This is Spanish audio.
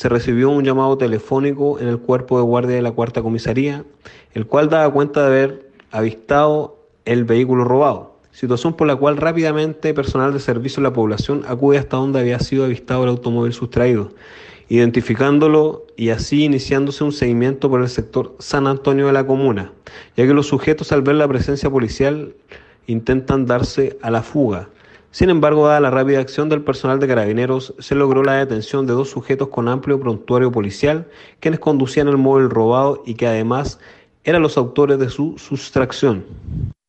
se recibió un llamado telefónico en el cuerpo de guardia de la cuarta comisaría, el cual daba cuenta de haber avistado el vehículo robado, situación por la cual rápidamente personal de servicio de la población acude hasta donde había sido avistado el automóvil sustraído, identificándolo y así iniciándose un seguimiento por el sector San Antonio de la comuna, ya que los sujetos al ver la presencia policial intentan darse a la fuga. Sin embargo, dada la rápida acción del personal de carabineros, se logró la detención de dos sujetos con amplio prontuario policial, quienes conducían el móvil robado y que además eran los autores de su sustracción.